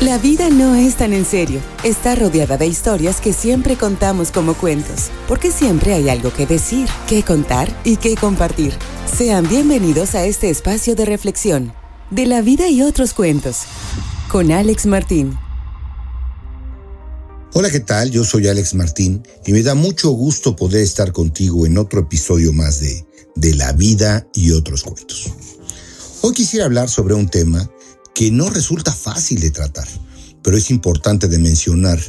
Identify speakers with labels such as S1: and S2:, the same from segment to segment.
S1: La vida no es tan en serio. Está rodeada de historias que siempre contamos como cuentos, porque siempre hay algo que decir, que contar y que compartir. Sean bienvenidos a este espacio de reflexión, de la vida y otros cuentos, con Alex Martín.
S2: Hola, ¿qué tal? Yo soy Alex Martín y me da mucho gusto poder estar contigo en otro episodio más de De la vida y otros cuentos. Hoy quisiera hablar sobre un tema que no resulta fácil de tratar, pero es importante de mencionar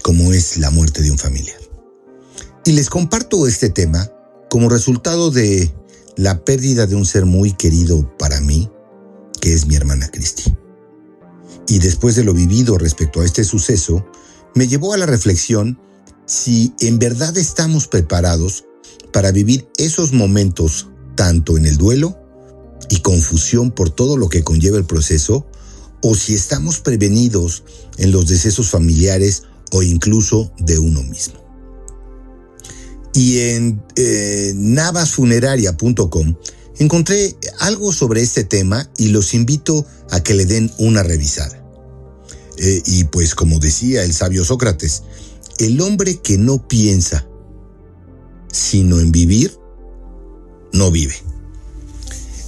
S2: como es la muerte de un familiar. Y les comparto este tema como resultado de la pérdida de un ser muy querido para mí, que es mi hermana Cristi. Y después de lo vivido respecto a este suceso, me llevó a la reflexión si en verdad estamos preparados para vivir esos momentos tanto en el duelo y confusión por todo lo que conlleva el proceso, o si estamos prevenidos en los decesos familiares o incluso de uno mismo. Y en eh, navasfuneraria.com encontré algo sobre este tema y los invito a que le den una revisada. Eh, y pues como decía el sabio Sócrates, el hombre que no piensa sino en vivir, no vive.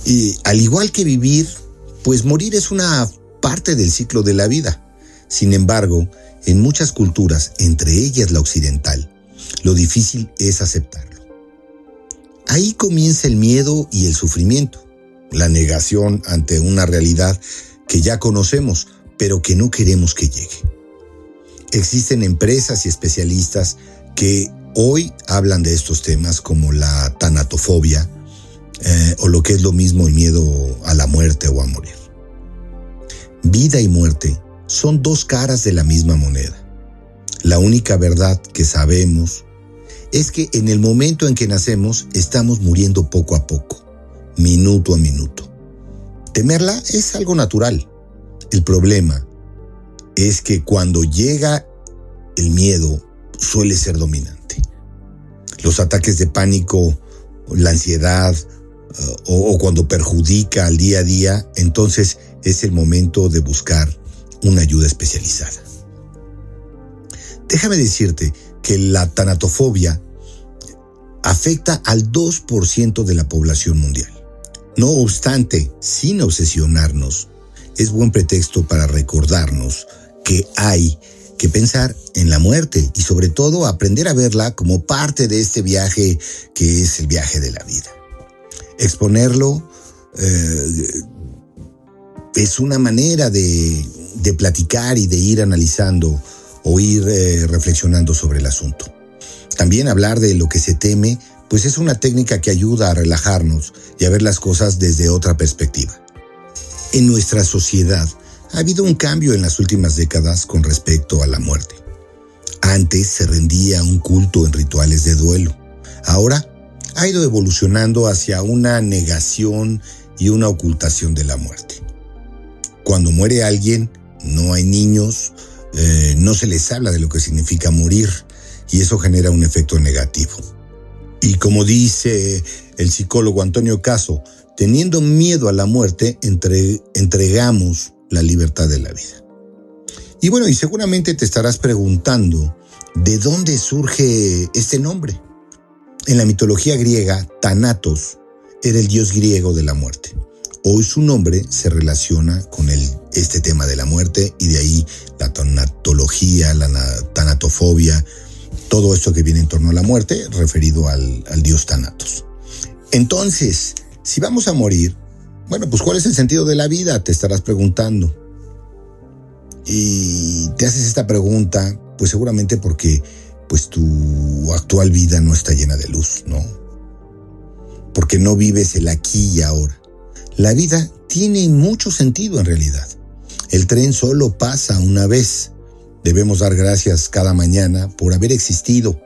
S2: Y al igual que vivir, pues morir es una parte del ciclo de la vida. Sin embargo, en muchas culturas, entre ellas la occidental, lo difícil es aceptarlo. Ahí comienza el miedo y el sufrimiento, la negación ante una realidad que ya conocemos, pero que no queremos que llegue. Existen empresas y especialistas que hoy hablan de estos temas como la tanatofobia, eh, o lo que es lo mismo el miedo a la muerte o a morir. Vida y muerte son dos caras de la misma moneda. La única verdad que sabemos es que en el momento en que nacemos estamos muriendo poco a poco, minuto a minuto. Temerla es algo natural. El problema es que cuando llega el miedo suele ser dominante. Los ataques de pánico, la ansiedad o, cuando perjudica al día a día, entonces es el momento de buscar una ayuda especializada. Déjame decirte que la tanatofobia afecta al 2% de la población mundial. No obstante, sin obsesionarnos, es buen pretexto para recordarnos que hay que pensar en la muerte y sobre todo aprender a verla como parte de este viaje que es el viaje de la vida exponerlo eh, es una manera de, platicar y de ir analizando o ir eh, reflexionando sobre el asunto. También hablar de lo que se teme, pues es una técnica que ayuda a relajarnos y a ver las cosas desde otra perspectiva. En nuestra sociedad ha habido un cambio en las últimas décadas con respecto a la muerte. Antes se rendía un culto en rituales de duelo. Ahora ha ido evolucionando hacia una negación y una ocultación de la muerte. Cuando muere alguien, no hay niños, eh, no se les habla de lo que significa morir y eso genera un efecto negativo. Y como dice el psicólogo Antonio Caso, teniendo miedo a la muerte, entregamos la libertad de la vida. Y bueno, y seguramente te estarás preguntando, ¿de dónde surge este nombre? En la mitología griega, Thanatos era el dios griego de la muerte. Hoy su nombre se relaciona con este tema de la muerte y de ahí la tanatología, la tanatofobia, todo esto que viene en torno a la muerte referido al, al dios Thanatos. Entonces, si vamos a morir, bueno, pues ¿cuál es el sentido de la vida? Te estarás preguntando. Y te haces esta pregunta, pues seguramente porque pues tu actual vida no está llena de luz, ¿no? Porque no vives el aquí y ahora. La vida tiene mucho sentido en realidad. El tren solo pasa una vez. Debemos dar gracias cada mañana por haber existido,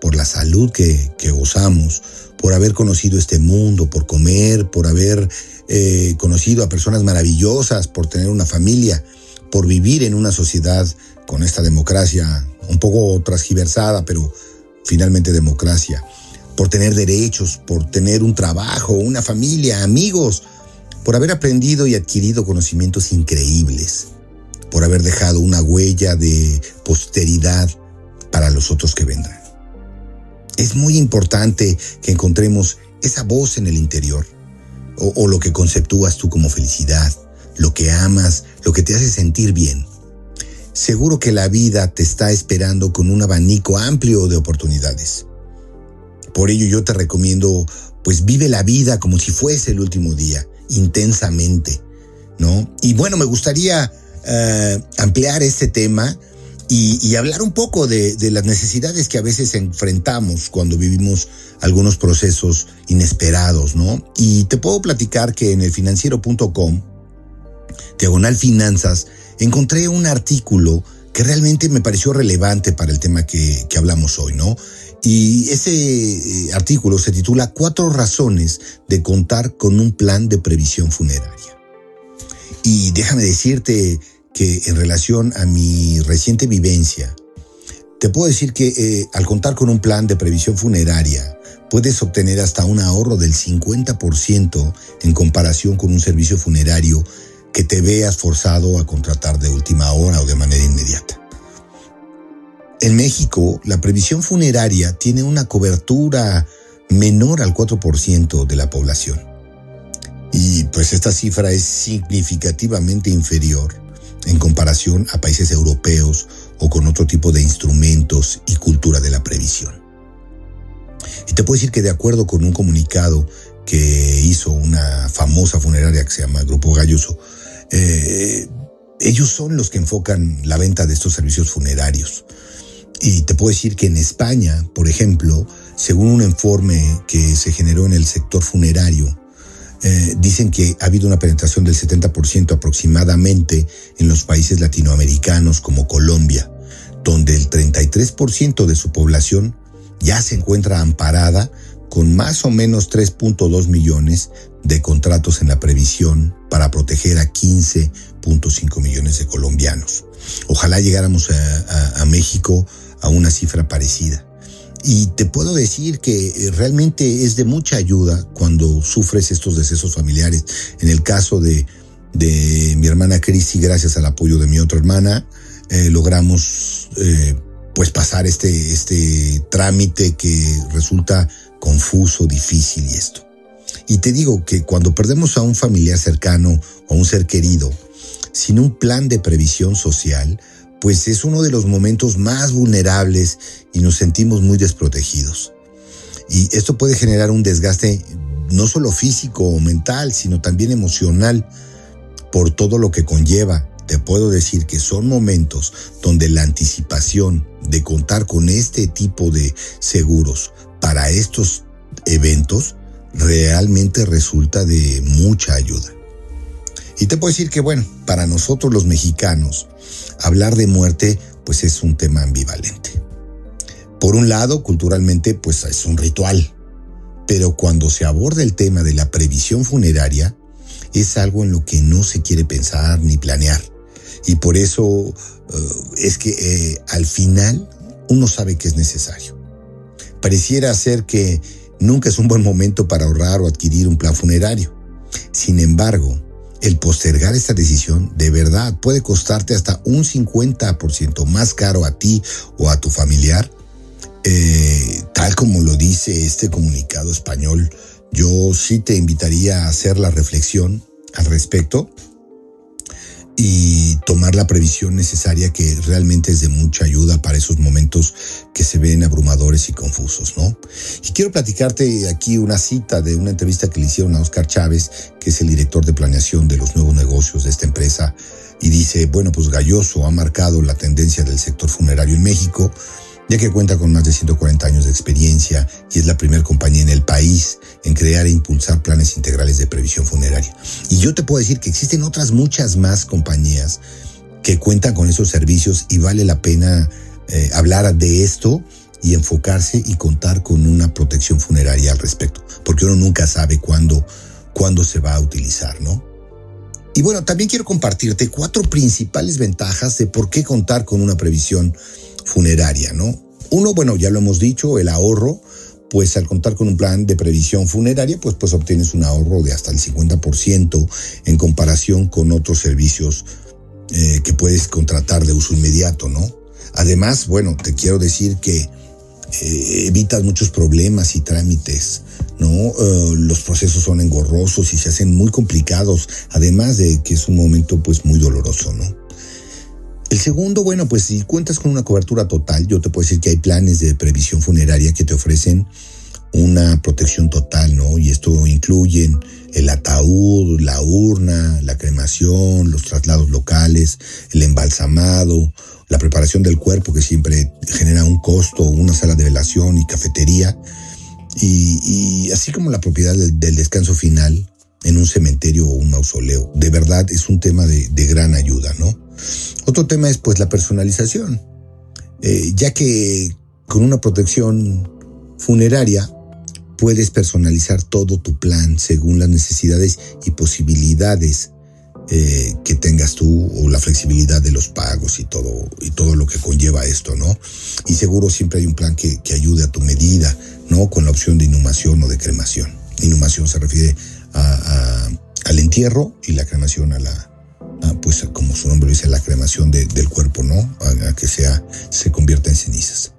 S2: por la salud que, gozamos, por haber conocido este mundo, por comer, por haber eh, conocido a personas maravillosas, por tener una familia, por vivir en una sociedad con esta democracia un poco transgiversada, pero finalmente democracia, por tener derechos, por tener un trabajo, una familia, amigos, por haber aprendido y adquirido conocimientos increíbles. por haber dejado una huella de posteridad para los otros que vendrán. Es muy importante que encontremos esa voz en el interior, o, o lo que conceptúas tú como felicidad, lo que amas, lo que te hace sentir bien. Seguro que la vida te está esperando con un abanico amplio de oportunidades. Por ello yo te recomiendo, pues vive la vida como si fuese el último día, intensamente, ¿no? Y bueno, me gustaría eh, ampliar este tema y, hablar un poco de, de, las necesidades que a veces enfrentamos cuando vivimos algunos procesos inesperados, ¿no? Y te puedo platicar que en el financiero.com, diagonal finanzas, encontré un artículo que realmente me pareció relevante para el tema que, que hablamos hoy, ¿no? Y ese eh, artículo se titula Cuatro razones de contar con un plan de previsión funeraria. Y déjame decirte que en relación a mi reciente vivencia, te puedo decir que eh, al contar con un plan de previsión funeraria, puedes obtener hasta un ahorro del 50% en comparación con un servicio funerario que te veas forzado a contratar de última hora o de manera inmediata. En México, la previsión funeraria tiene una cobertura menor al 4% de la población. Y pues esta cifra es significativamente inferior en comparación a países europeos o con otro tipo de instrumentos y cultura de la previsión. Y te puedo decir que de acuerdo con un comunicado que hizo una famosa funeraria que se llama Grupo Galloso, eh, ellos son los que enfocan la venta de estos servicios funerarios. Y te puedo decir que en España, por ejemplo, según un informe que se generó en el sector funerario, eh, dicen que ha habido una penetración del 70% aproximadamente en los países latinoamericanos como Colombia, donde el 33% de su población ya se encuentra amparada con más o menos 3.2 millones de contratos en la previsión para proteger a 15.5 millones de colombianos. Ojalá llegáramos a, México a una cifra parecida. Y te puedo decir que eh, realmente es de mucha ayuda cuando sufres estos decesos familiares. En el caso de, de mi hermana Cristi, gracias al apoyo de mi otra hermana, eh, logramos eh, pues pasar este, este trámite que resulta confuso, difícil y esto. Y te digo que cuando perdemos a un familiar cercano o un ser querido, sin un plan de previsión social, pues es uno de los momentos más vulnerables y nos sentimos muy desprotegidos. Y esto puede generar un desgaste no solo físico o mental, sino también emocional por todo lo que conlleva. Te puedo decir que son momentos donde la anticipación de contar con este tipo de seguros para estos eventos realmente resulta de mucha ayuda. Y te puedo decir que, bueno, para nosotros los mexicanos, hablar de muerte pues es un tema ambivalente. Por un lado, culturalmente pues es un ritual, pero cuando se aborda el tema de la previsión funeraria, es algo en lo que no se quiere pensar ni planear. Y por eso eh, es que eh, al final uno sabe que es necesario. Pareciera ser que nunca es un buen momento para ahorrar o adquirir un plan funerario. Sin embargo, el postergar esta decisión de verdad puede costarte hasta un 50% más caro a ti o a tu familiar. Eh, tal como lo dice este comunicado español, yo sí te invitaría a hacer la reflexión al respecto y tomar la previsión necesaria que realmente es de mucha ayuda para esos momentos que se ven abrumadores y confusos, ¿no? Y quiero platicarte aquí una cita de una entrevista que le hicieron a Oscar Chávez, que es el director de planeación de los nuevos negocios de esta empresa, y dice, bueno, pues Galloso ha marcado la tendencia del sector funerario en México, ya que cuenta con más de 140 años de experiencia y es la primera compañía en el país en crear e impulsar planes integrales de previsión funeraria. Y yo te puedo decir que existen otras muchas más compañías que cuentan con esos servicios y vale la pena eh, hablar de esto y enfocarse y contar con una protección funeraria al respecto, porque uno nunca sabe cuándo, cuándo se va a utilizar, ¿no? Y bueno, también quiero compartirte cuatro principales ventajas de por qué contar con una previsión funeraria, ¿no? Uno, bueno, ya lo hemos dicho, el ahorro, pues al contar con un plan de previsión funeraria, pues, pues obtienes un ahorro de hasta el 50% en comparación con otros servicios eh, que puedes contratar de uso inmediato, ¿no? Además, bueno, te quiero decir que eh, evitas muchos problemas y trámites, ¿no? Eh, los procesos son engorrosos y se hacen muy complicados, además de que es un momento pues muy doloroso, ¿no? El segundo, bueno, pues si cuentas con una cobertura total, yo te puedo decir que hay planes de previsión funeraria que te ofrecen una protección total, ¿no? Y esto incluye el ataúd, la urna, la cremación, los traslados locales, el embalsamado, la preparación del cuerpo que siempre genera un costo, una sala de velación y cafetería, y, así como la propiedad del, descanso final en un cementerio o un mausoleo. De verdad es un tema de, gran ayuda, ¿no? Otro tema es pues la personalización, eh, ya que con una protección funeraria puedes personalizar todo tu plan según las necesidades y posibilidades eh, que tengas tú o la flexibilidad de los pagos y todo y todo lo que conlleva esto, ¿no? Y seguro siempre hay un plan que, ayude a tu medida, ¿no? Con la opción de inhumación o de cremación. Inhumación se refiere al entierro y la cremación a la, pues como su nombre dice, la cremación del cuerpo, ¿no? A, a, que sea, se convierta en cenizas.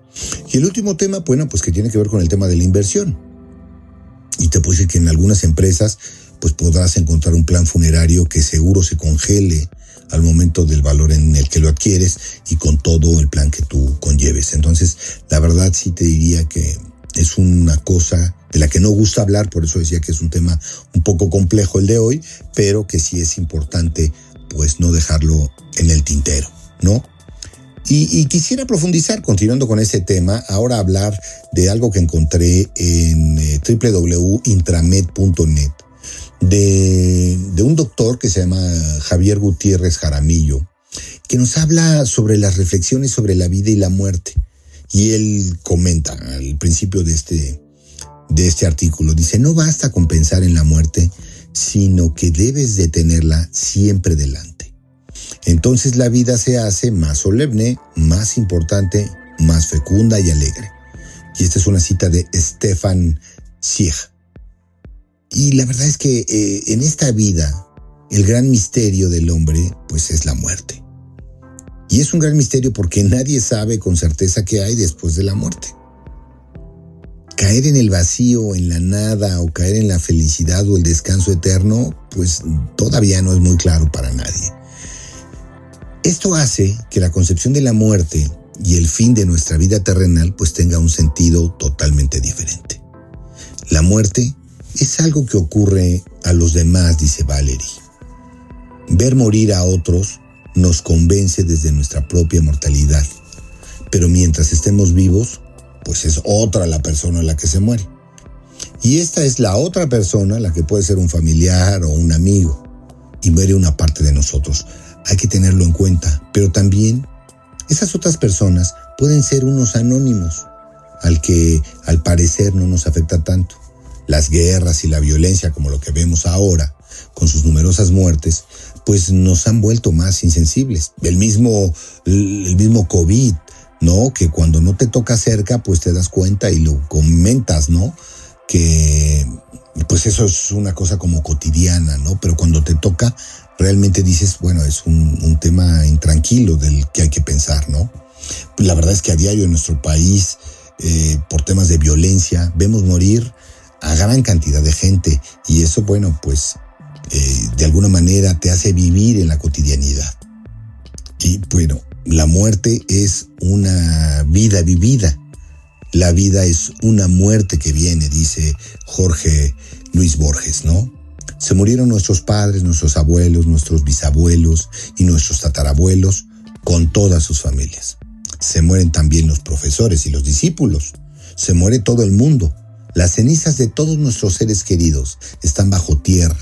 S2: Y el último tema, bueno, pues que tiene que ver con el tema de la inversión. Y te puedo decir que en algunas empresas pues podrás encontrar un plan funerario que seguro se congele al momento del valor en el que lo adquieres y con todo el plan que tú conlleves. Entonces, la verdad sí te diría que es una cosa de la que no gusta hablar, por eso decía que es un tema un poco complejo el de hoy, pero que sí es importante pues no dejarlo en el tintero, ¿no? Y, quisiera profundizar, continuando con ese tema, ahora hablar de algo que encontré en eh, www.intramed.net, de, un doctor que se llama Javier Gutiérrez Jaramillo, que nos habla sobre las reflexiones sobre la vida y la muerte. Y él comenta al principio de este, de este artículo, dice, no basta con pensar en la muerte, sino que debes de tenerla siempre delante. Entonces la vida se hace más solemne, más importante, más fecunda y alegre. Y esta es una cita de Stefan Sieg. Y la verdad es que eh, en esta vida, el gran misterio del hombre, pues es la muerte. Y es un gran misterio porque nadie sabe con certeza qué hay después de la muerte. Caer en el vacío, en la nada, o caer en la felicidad o el descanso eterno, pues todavía no es muy claro para nadie. Esto hace que la concepción de la muerte y el fin de nuestra vida terrenal pues tenga un sentido totalmente diferente. La muerte es algo que ocurre a los demás, dice Valerie. Ver morir a otros nos convence desde nuestra propia mortalidad, pero mientras estemos vivos, pues es otra la persona la que se muere. Y esta es la otra persona, la que puede ser un familiar o un amigo, y muere una parte de nosotros hay que tenerlo en cuenta, pero también esas otras personas pueden ser unos anónimos, al que al parecer no nos afecta tanto. Las guerras y la violencia, como lo que vemos ahora, con sus numerosas muertes, pues nos han vuelto más insensibles. El mismo, el mismo COVID, ¿no? Que cuando no te toca cerca, pues te das cuenta y lo comentas, ¿no? Que pues eso es una cosa como cotidiana, ¿no? Pero cuando te toca, realmente dices, bueno, es un, tema intranquilo del que hay que pensar, ¿no? La verdad es que a diario en nuestro país, eh, por temas de violencia, vemos morir a gran cantidad de gente y eso, bueno, pues eh, de alguna manera te hace vivir en la cotidianidad. Y bueno, la muerte es una vida vivida. La vida es una muerte que viene, dice Jorge Luis Borges, ¿no? Se murieron nuestros padres, nuestros abuelos, nuestros bisabuelos y nuestros tatarabuelos con todas sus familias. Se mueren también los profesores y los discípulos. Se muere todo el mundo. Las cenizas de todos nuestros seres queridos están bajo tierra.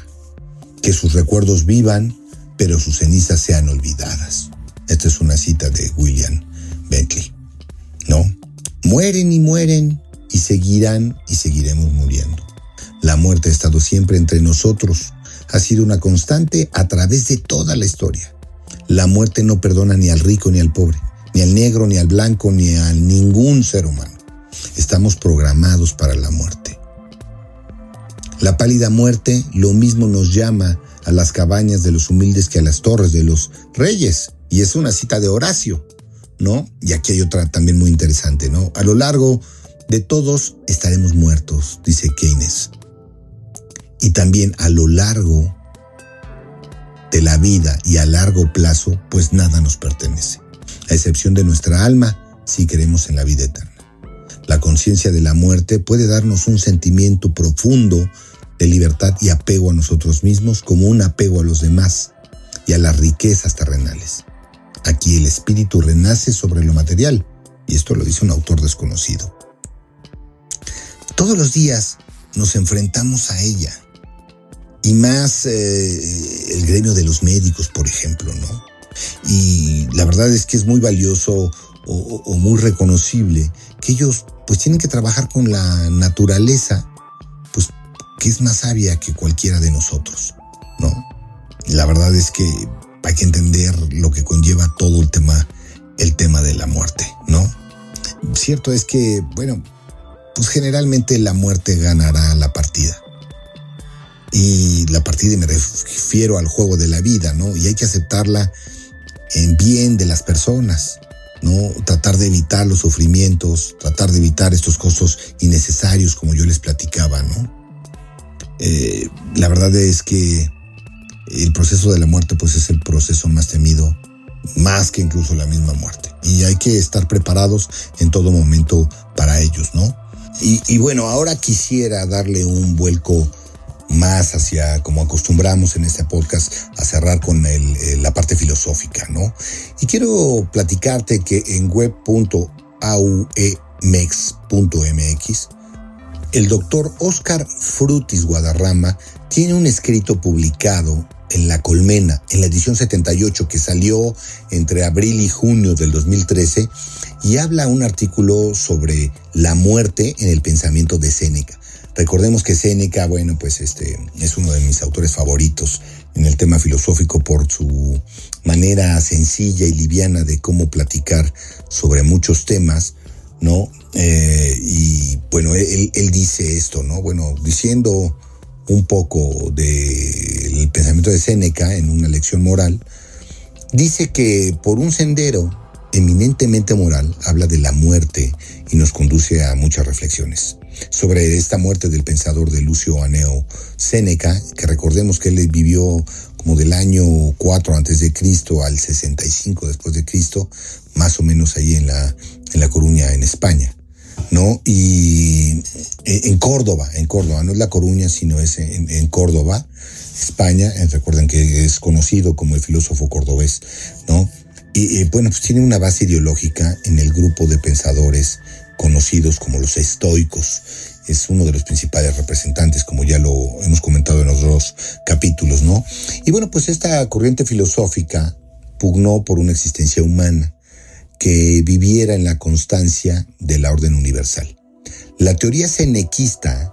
S2: Que sus recuerdos vivan, pero sus cenizas sean olvidadas. Esta es una cita de William Bentley. ¿No? Mueren y mueren y seguirán y seguiremos muriendo. La muerte ha estado siempre entre nosotros, ha sido una constante a través de toda la historia. La muerte no perdona ni al rico ni al pobre, ni al negro ni al blanco ni a ningún ser humano. Estamos programados para la muerte. La pálida muerte lo mismo nos llama a las cabañas de los humildes que a las torres de los reyes. Y es una cita de Horacio, ¿no? Y aquí hay otra también muy interesante, ¿no? A lo largo de todos estaremos muertos, dice Keynes. Y también a lo largo de la vida y a largo plazo, pues nada nos pertenece, a excepción de nuestra alma, si creemos en la vida eterna. La conciencia de la muerte puede darnos un sentimiento profundo de libertad y apego a nosotros mismos como un apego a los demás y a las riquezas terrenales. Aquí el espíritu renace sobre lo material, y esto lo dice un autor desconocido. Todos los días nos enfrentamos a ella, y más eh, el gremio de los médicos, por ejemplo, ¿no? Y la verdad es que es muy valioso o, muy reconocible que ellos pues tienen que trabajar con la naturaleza, pues que es más sabia que cualquiera de nosotros, ¿no? La verdad es que hay que entender lo que conlleva todo el tema, el tema de la muerte, ¿no? Cierto es que, bueno, pues generalmente la muerte ganará la partida. Y la partida me refiero al juego de la vida, ¿no? Y hay que aceptarla en bien de las personas, ¿no? Tratar de evitar los sufrimientos, tratar de evitar estos costos innecesarios como yo les platicaba, ¿no? Eh, la verdad es que el proceso de la muerte pues es el proceso más temido, más que incluso la misma muerte. Y hay que estar preparados en todo momento para ellos, ¿no? Y, bueno, ahora quisiera darle un vuelco más hacia, como acostumbramos en este podcast, a cerrar con el, la parte filosófica, ¿no? Y quiero platicarte que en web.auemex.mx, el doctor Oscar Frutis Guadarrama tiene un escrito publicado en La Colmena, en la edición 78 que salió entre abril y junio del 2013, y habla un artículo sobre la muerte en el pensamiento de Séneca. Recordemos que Séneca, bueno, pues este es uno de mis autores favoritos en el tema filosófico por su manera sencilla y liviana de cómo platicar sobre muchos temas, ¿no? Eh, y bueno, él, dice esto, ¿no? Bueno, diciendo un poco del pensamiento de Séneca en una lección moral, dice que por un sendero eminentemente moral habla de la muerte y nos conduce a muchas reflexiones sobre esta muerte del pensador de Lucio Aneo Séneca, que recordemos que él vivió como del año 4 antes de Cristo al 65 después de Cristo, más o menos ahí en la, en la Coruña, en España. ¿no? Y eh, en Córdoba, en Córdoba, no es La Coruña, sino es en, Córdoba, España, eh, recuerden que es conocido como el filósofo cordobés, ¿no? Y bueno, pues tiene una base ideológica en el grupo de pensadores conocidos como los estoicos. Es uno de los principales representantes, como ya lo hemos comentado en los dos capítulos, ¿no? Y bueno, pues esta corriente filosófica pugnó por una existencia humana que viviera en la constancia de la orden universal. La teoría senequista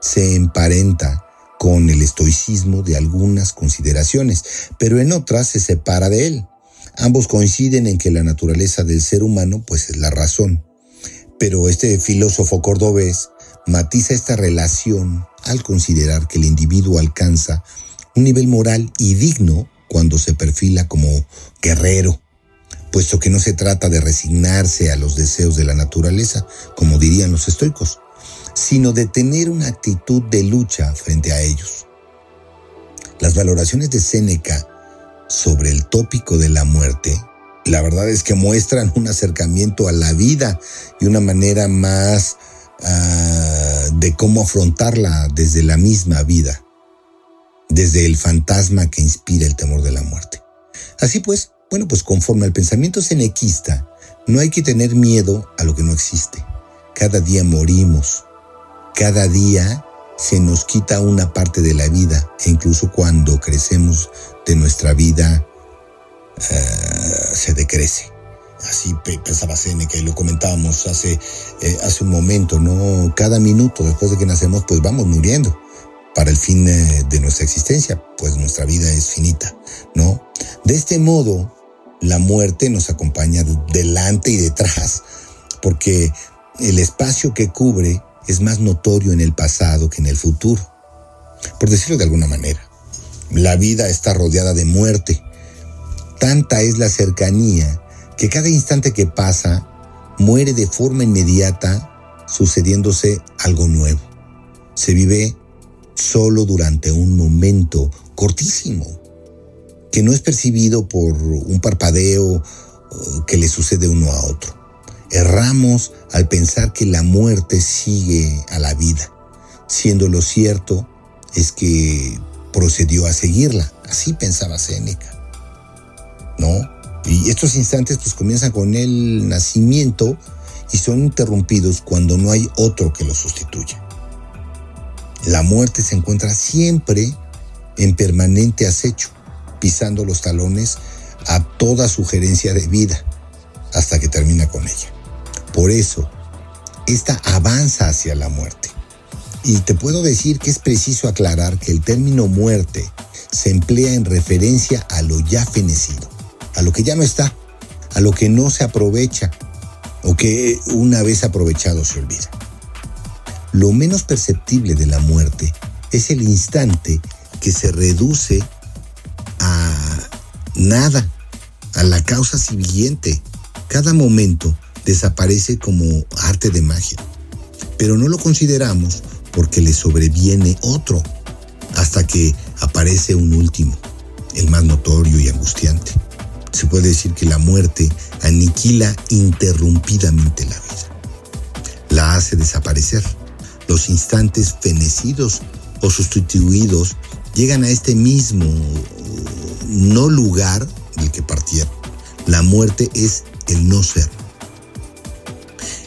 S2: se emparenta con el estoicismo de algunas consideraciones, pero en otras se separa de él. Ambos coinciden en que la naturaleza del ser humano pues es la razón. Pero este filósofo cordobés matiza esta relación al considerar que el individuo alcanza un nivel moral y digno cuando se perfila como guerrero, puesto que no se trata de resignarse a los deseos de la naturaleza, como dirían los estoicos, sino de tener una actitud de lucha frente a ellos. Las valoraciones de Séneca sobre el tópico de la muerte, la verdad es que muestran un acercamiento a la vida y una manera más uh, de cómo afrontarla desde la misma vida, desde el fantasma que inspira el temor de la muerte. Así pues, bueno, pues conforme al pensamiento senequista, no hay que tener miedo a lo que no existe. Cada día morimos, cada día se nos quita una parte de la vida e incluso cuando crecemos de nuestra vida uh, se decrece. Así pensaba Seneca y lo comentábamos hace, eh, hace un momento, ¿no? Cada minuto después de que nacemos, pues vamos muriendo para el fin eh, de nuestra existencia, pues nuestra vida es finita, ¿no? De este modo, la muerte nos acompaña delante y detrás, porque el espacio que cubre es más notorio en el pasado que en el futuro, por decirlo de alguna manera. La vida está rodeada de muerte. Tanta es la cercanía que cada instante que pasa muere de forma inmediata sucediéndose algo nuevo. Se vive solo durante un momento cortísimo, que no es percibido por un parpadeo que le sucede uno a otro. Erramos al pensar que la muerte sigue a la vida, siendo lo cierto es que procedió a seguirla. Así pensaba Séneca. ¿No? Y estos instantes pues comienzan con el nacimiento y son interrumpidos cuando no hay otro que lo sustituya. La muerte se encuentra siempre en permanente acecho, pisando los talones a toda sugerencia de vida hasta que termina con ella. Por eso, esta avanza hacia la muerte. Y te puedo decir que es preciso aclarar que el término muerte se emplea en referencia a lo ya fenecido, a lo que ya no está, a lo que no se aprovecha o que una vez aprovechado se olvida. Lo menos perceptible de la muerte es el instante que se reduce a nada, a la causa siguiente. Cada momento desaparece como arte de magia, pero no lo consideramos porque le sobreviene otro, hasta que aparece un último, el más notorio y angustiante. Se puede decir que la muerte aniquila interrumpidamente la vida. La hace desaparecer. Los instantes fenecidos o sustituidos llegan a este mismo no lugar del que partieron. La muerte es el no ser.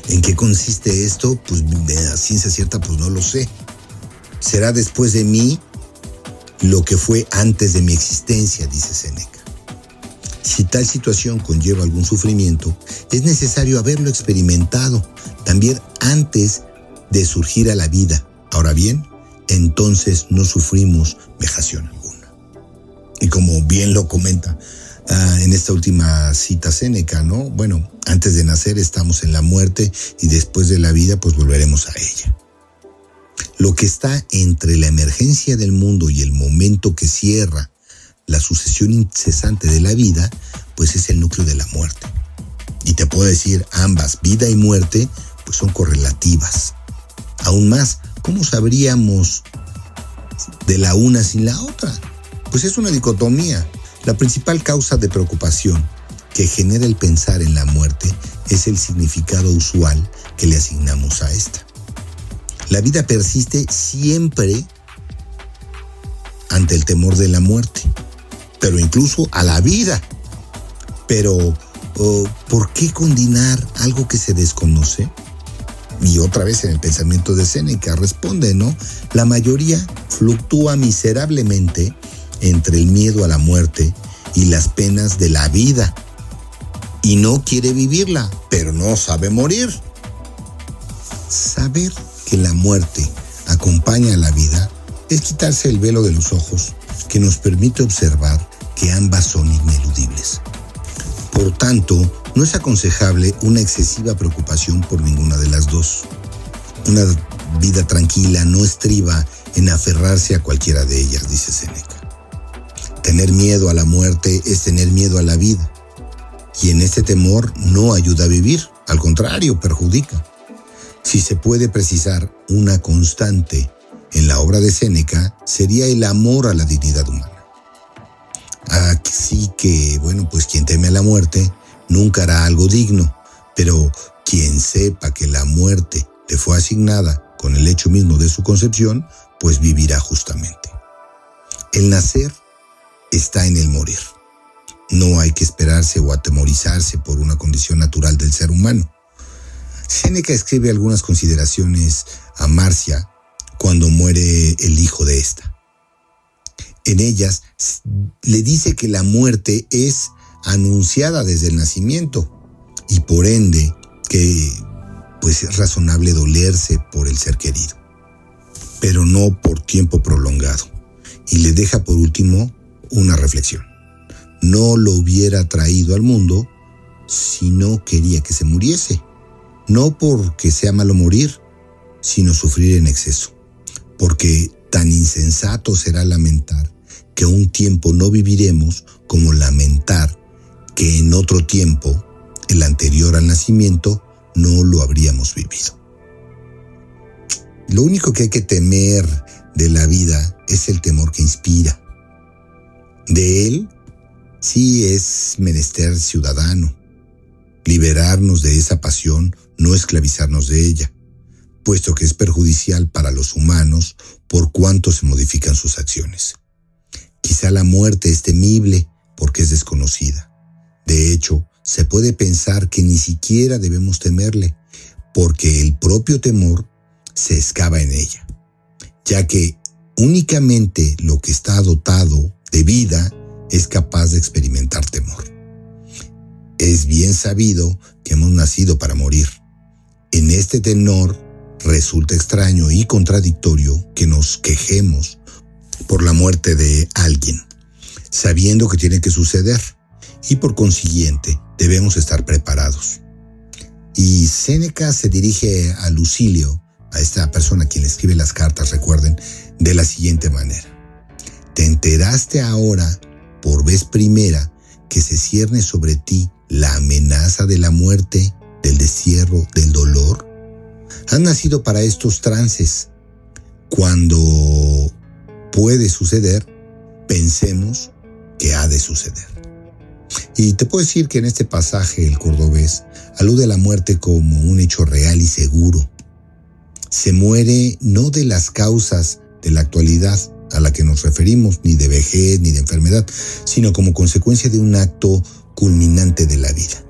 S2: ¿En qué consiste esto? Pues a ciencia cierta, pues no lo sé. Será después de mí lo que fue antes de mi existencia, dice Seneca. Si tal situación conlleva algún sufrimiento, es necesario haberlo experimentado también antes de surgir a la vida. Ahora bien, entonces no sufrimos vejación alguna. Y como bien lo comenta ah, en esta última cita Séneca, ¿no? Bueno, antes de nacer estamos en la muerte y después de la vida pues volveremos a ella. Lo que está entre la emergencia del mundo y el momento que cierra la sucesión incesante de la vida, pues es el núcleo de la muerte. Y te puedo decir, ambas, vida y muerte, pues son correlativas. Aún más, ¿cómo sabríamos de la una sin la otra? Pues es una dicotomía. La principal causa de preocupación que genera el pensar en la muerte es el significado usual que le asignamos a esta. La vida persiste siempre ante el temor de la muerte, pero incluso a la vida. Pero, oh, ¿por qué condenar algo que se desconoce? Y otra vez en el pensamiento de Séneca responde, ¿no? La mayoría fluctúa miserablemente entre el miedo a la muerte y las penas de la vida. Y no quiere vivirla, pero no sabe morir. Saber que la muerte acompaña a la vida es quitarse el velo de los ojos que nos permite observar que ambas son ineludibles. Por tanto, no es aconsejable una excesiva preocupación por ninguna de las dos. Una vida tranquila no estriba en aferrarse a cualquiera de ellas, dice Seneca. Tener miedo a la muerte es tener miedo a la vida. Y en este temor no ayuda a vivir, al contrario, perjudica. Si se puede precisar una constante en la obra de Séneca, sería el amor a la dignidad humana. Así que, bueno, pues quien teme a la muerte nunca hará algo digno, pero quien sepa que la muerte le fue asignada con el hecho mismo de su concepción, pues vivirá justamente. El nacer está en el morir. No hay que esperarse o atemorizarse por una condición natural del ser humano. Séneca escribe algunas consideraciones a Marcia cuando muere el hijo de esta. En ellas le dice que la muerte es anunciada desde el nacimiento y por ende que pues es razonable dolerse por el ser querido, pero no por tiempo prolongado. Y le deja por último una reflexión. No lo hubiera traído al mundo si no quería que se muriese no porque sea malo morir, sino sufrir en exceso, porque tan insensato será lamentar que un tiempo no viviremos como lamentar que en otro tiempo, el anterior al nacimiento, no lo habríamos vivido. Lo único que hay que temer de la vida es el temor que inspira. De él sí es menester ciudadano, liberarnos de esa pasión, no esclavizarnos de ella, puesto que es perjudicial para los humanos por cuanto se modifican sus acciones. Quizá la muerte es temible porque es desconocida. De hecho, se puede pensar que ni siquiera debemos temerle, porque el propio temor se excava en ella, ya que únicamente lo que está dotado de vida es capaz de experimentar temor. Es bien sabido que hemos nacido para morir. En este tenor resulta extraño y contradictorio que nos quejemos por la muerte de alguien, sabiendo que tiene que suceder, y por consiguiente debemos estar preparados. Y Séneca se dirige a Lucilio, a esta persona a quien le escribe las cartas, recuerden, de la siguiente manera. ¿Te enteraste ahora, por vez primera, que se cierne sobre ti la amenaza de la muerte, del destierro, del dolor? Han nacido para estos trances. Cuando puede suceder, pensemos que ha de suceder. Y te puedo decir que en este pasaje el cordobés alude a la muerte como un hecho real y seguro, se muere no de las causas de la actualidad a la que nos referimos, ni de vejez, ni de enfermedad, sino como consecuencia de un acto culminante de la vida.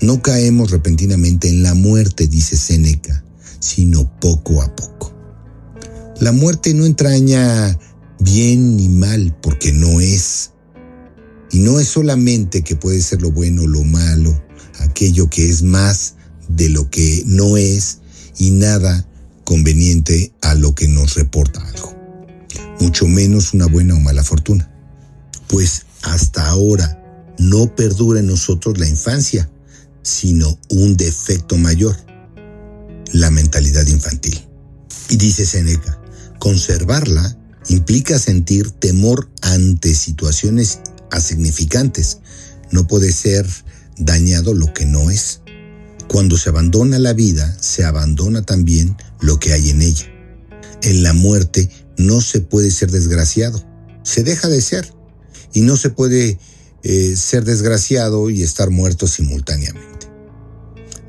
S2: No caemos repentinamente en la muerte, dice Séneca, sino poco a poco. La muerte no entraña bien ni mal porque no es. Y no es solamente que puede ser lo bueno lo malo, aquello que es más de lo que no es y nada conveniente a lo que nos reporta algo, mucho menos una buena o mala fortuna, pues hasta ahora no perdura en nosotros la infancia, sino un defecto mayor, la mentalidad infantil. Y dice Seneca, conservarla implica sentir temor ante situaciones asignificantes. No puede ser dañado lo que no es. Cuando se abandona la vida, se abandona también lo que hay en ella. En la muerte no se puede ser desgraciado, se deja de ser. Y no se puede eh, ser desgraciado y estar muerto simultáneamente.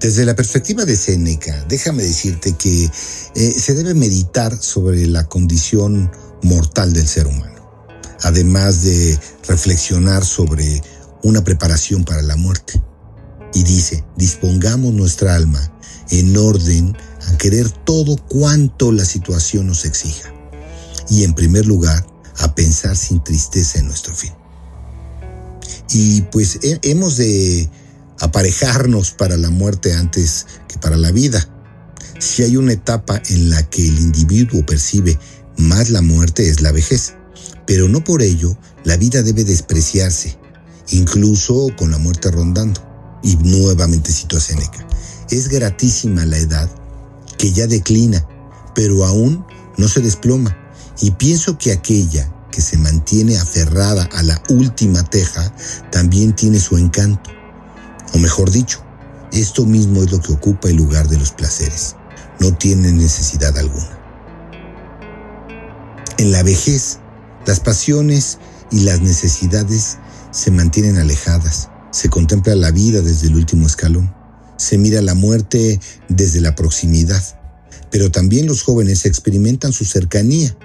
S2: Desde la perspectiva de Séneca, déjame decirte que eh, se debe meditar sobre la condición mortal del ser humano, además de reflexionar sobre una preparación para la muerte y dice, dispongamos nuestra alma en orden a querer todo cuanto la situación nos exija. Y en primer lugar, a pensar sin tristeza en nuestro fin. Y pues hemos de aparejarnos para la muerte antes que para la vida. Si hay una etapa en la que el individuo percibe más la muerte es la vejez, pero no por ello la vida debe despreciarse, incluso con la muerte rondando. Y nuevamente cito a Seneca. Es gratísima la edad que ya declina, pero aún no se desploma. Y pienso que aquella que se mantiene aferrada a la última teja también tiene su encanto. O mejor dicho, esto mismo es lo que ocupa el lugar de los placeres. No tiene necesidad alguna. En la vejez, las pasiones y las necesidades se mantienen alejadas se contempla la vida desde el último escalón. Se mira la muerte desde la proximidad. Pero también los jóvenes experimentan su cercanía,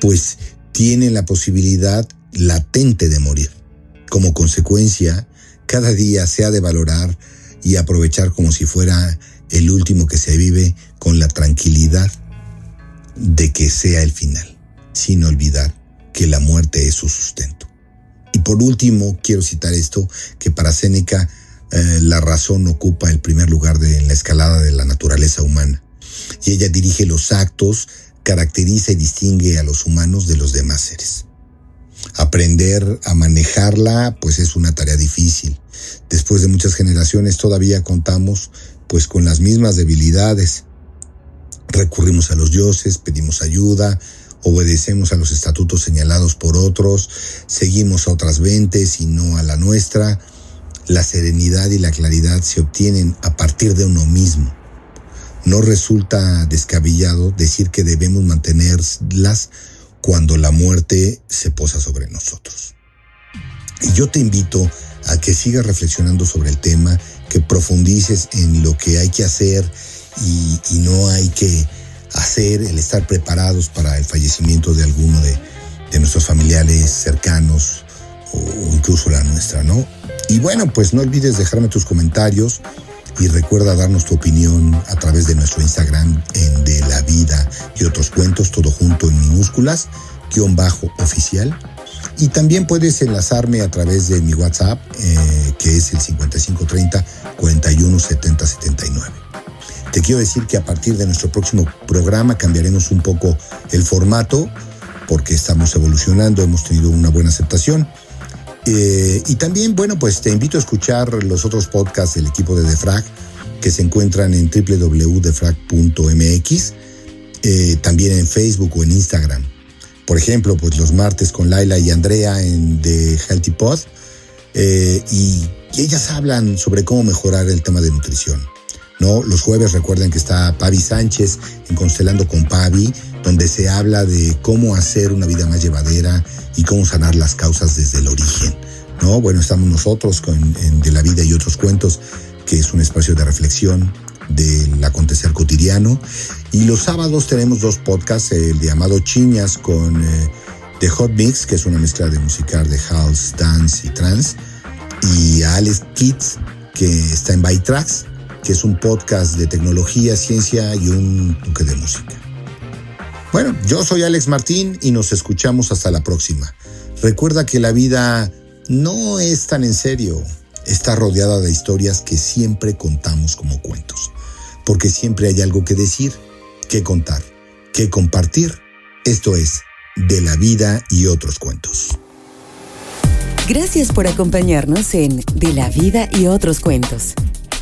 S2: pues tienen la posibilidad latente de morir. Como consecuencia, cada día se ha de valorar y aprovechar como si fuera el último que se vive con la tranquilidad de que sea el final, sin olvidar que la muerte es su sustento. Y por último, quiero citar esto, que para Séneca eh, la razón ocupa el primer lugar en la escalada de la naturaleza humana. Y ella dirige los actos, caracteriza y distingue a los humanos de los demás seres. Aprender a manejarla, pues es una tarea difícil. Después de muchas generaciones todavía contamos pues con las mismas debilidades. Recurrimos a los dioses, pedimos ayuda obedecemos a los estatutos señalados por otros, seguimos a otras ventes y no a la nuestra. La serenidad y la claridad se obtienen a partir de uno mismo. No resulta descabellado decir que debemos mantenerlas cuando la muerte se posa sobre nosotros. Y yo te invito a que sigas reflexionando sobre el tema, que profundices en lo que hay que hacer y, no hay que hacer, el estar preparados para el fallecimiento de alguno de, nuestros familiares cercanos o incluso la nuestra, ¿no? Y bueno, pues no olvides dejarme tus comentarios y recuerda darnos tu opinión a través de nuestro Instagram en De la Vida y otros cuentos, todo junto en minúsculas, guion bajo oficial. Y también puedes enlazarme a través de mi WhatsApp, eh, que es el 5530 417079. Te quiero decir que a partir de nuestro próximo programa cambiaremos un poco el formato porque estamos evolucionando, hemos tenido una buena aceptación. Eh, y también, bueno, pues te invito a escuchar los otros podcasts del equipo de Defrag que se encuentran en www.defrag.mx, eh, también en Facebook o en Instagram. Por ejemplo, pues los martes con Laila y Andrea en The Healthy Pod, eh, y ellas hablan sobre cómo mejorar el tema de nutrición. ¿no? Los jueves recuerden que está Pavi Sánchez en Constelando con Pavi, donde se habla de cómo hacer una vida más llevadera y cómo sanar las causas desde el origen. ¿no? Bueno, estamos nosotros con, en De la Vida y otros cuentos, que es un espacio de reflexión del acontecer cotidiano. Y los sábados tenemos dos podcasts, el llamado Chiñas con eh, The Hot Mix, que es una mezcla de musical de house, dance y trance, y a Alex Kids, que está en By Tracks, que es un podcast de tecnología, ciencia y un toque de música. Bueno, yo soy Alex Martín y nos escuchamos hasta la próxima. Recuerda que la vida no es tan en serio, está rodeada de historias que siempre contamos como cuentos, porque siempre hay algo que decir, que contar, que compartir. Esto es De la vida y otros cuentos.
S1: Gracias por acompañarnos en De la vida y otros cuentos.